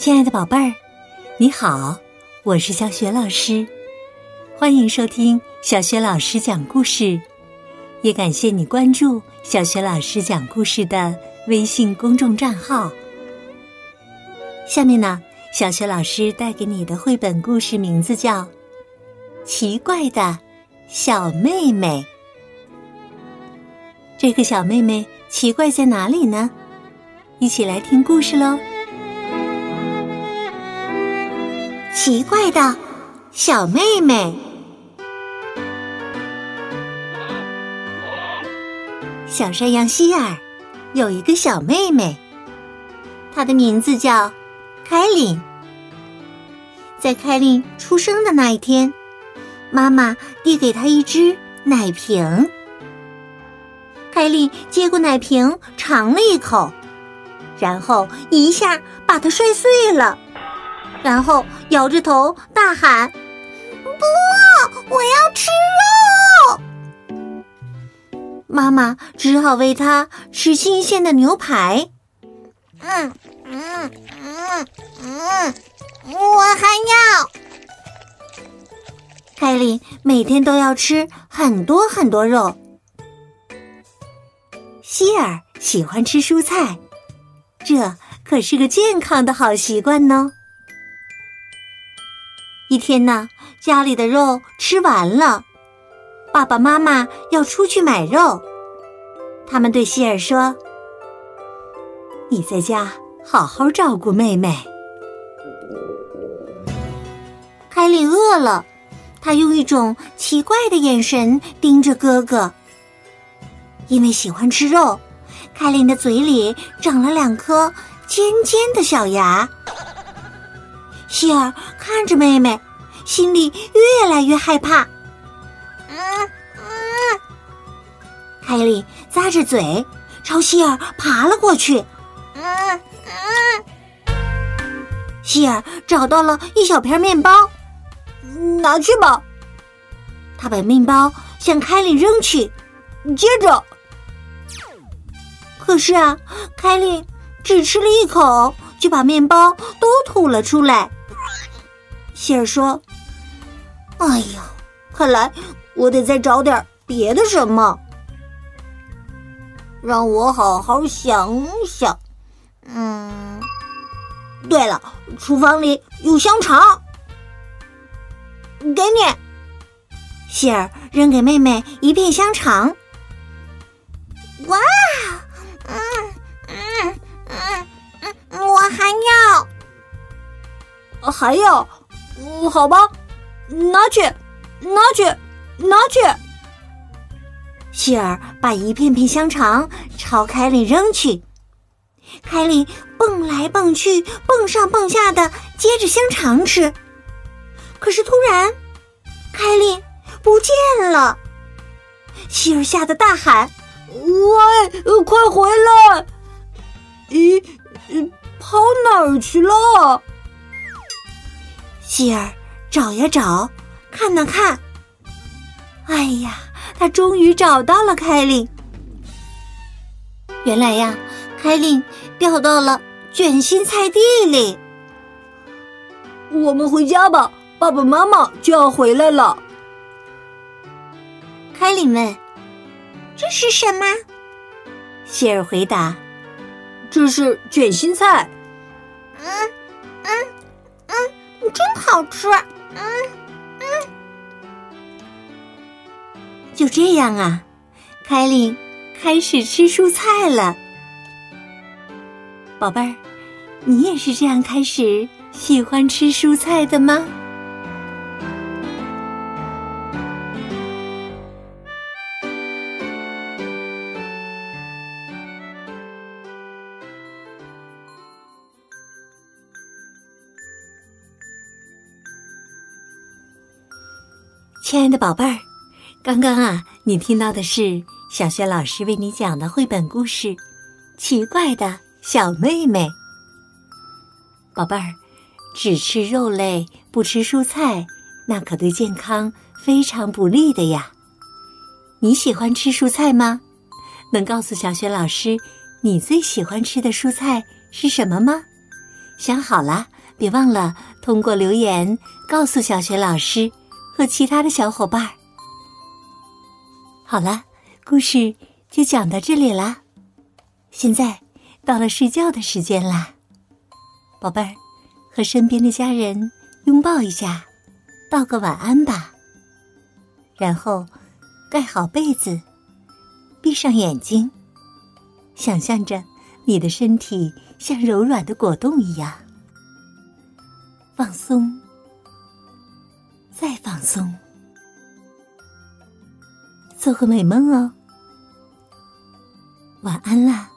亲爱的宝贝儿，你好，我是小雪老师，欢迎收听小雪老师讲故事，也感谢你关注小雪老师讲故事的微信公众账号。下面呢，小雪老师带给你的绘本故事名字叫《奇怪的小妹妹》。这个小妹妹奇怪在哪里呢？一起来听故事喽！奇怪的小妹妹，小山羊希尔有一个小妹妹，她的名字叫凯琳。在凯琳出生的那一天，妈妈递给她一只奶瓶。凯琳接过奶瓶，尝了一口，然后一下把它摔碎了。然后摇着头大喊：“不，我要吃肉！”妈妈只好喂他吃新鲜的牛排。嗯嗯嗯嗯，我还要。凯莉每天都要吃很多很多肉。希尔喜欢吃蔬菜，这可是个健康的好习惯呢。一天呢，家里的肉吃完了，爸爸妈妈要出去买肉。他们对希尔说：“你在家好好照顾妹妹。”凯琳饿了，他用一种奇怪的眼神盯着哥哥。因为喜欢吃肉，凯琳的嘴里长了两颗尖尖的小牙。希尔看着妹妹，心里越来越害怕。嗯嗯，凯莉咂着嘴朝希尔爬了过去。嗯嗯，希尔找到了一小片面包，拿去吧。他把面包向凯莉扔去，接着，可是啊，凯莉只吃了一口，就把面包都吐了出来。希尔说：“哎呀，看来我得再找点别的什么，让我好好想想。嗯，对了，厨房里有香肠，给你。”希尔扔给妹妹一片香肠。哇，嗯嗯嗯嗯，我还要，还要。嗯，好吧，拿去，拿去，拿去。希尔把一片片香肠朝凯莉扔去，凯莉蹦来蹦去，蹦上蹦下的接着香肠吃。可是突然，凯莉不见了。希尔吓得大喊：“喂，快回来！咦，跑哪儿去了？”希尔找呀找，看呐看，哎呀，他终于找到了凯琳。原来呀，凯琳掉到了卷心菜地里。我们回家吧，爸爸妈妈就要回来了。凯琳问：“这是什么？”希尔回答：“这是卷心菜。”嗯嗯嗯。真好吃，嗯嗯，就这样啊，凯莉开始吃蔬菜了。宝贝儿，你也是这样开始喜欢吃蔬菜的吗？亲爱的宝贝儿，刚刚啊，你听到的是小雪老师为你讲的绘本故事《奇怪的小妹妹》。宝贝儿，只吃肉类不吃蔬菜，那可对健康非常不利的呀。你喜欢吃蔬菜吗？能告诉小雪老师你最喜欢吃的蔬菜是什么吗？想好了，别忘了通过留言告诉小雪老师和其他的小伙伴。好了，故事就讲到这里啦。现在到了睡觉的时间啦，宝贝儿，和身边的家人拥抱一下，道个晚安吧。然后盖好被子，闭上眼睛，想象着你的身体。像柔软的果冻一样，放松，再放松，做个美梦哦。晚安啦。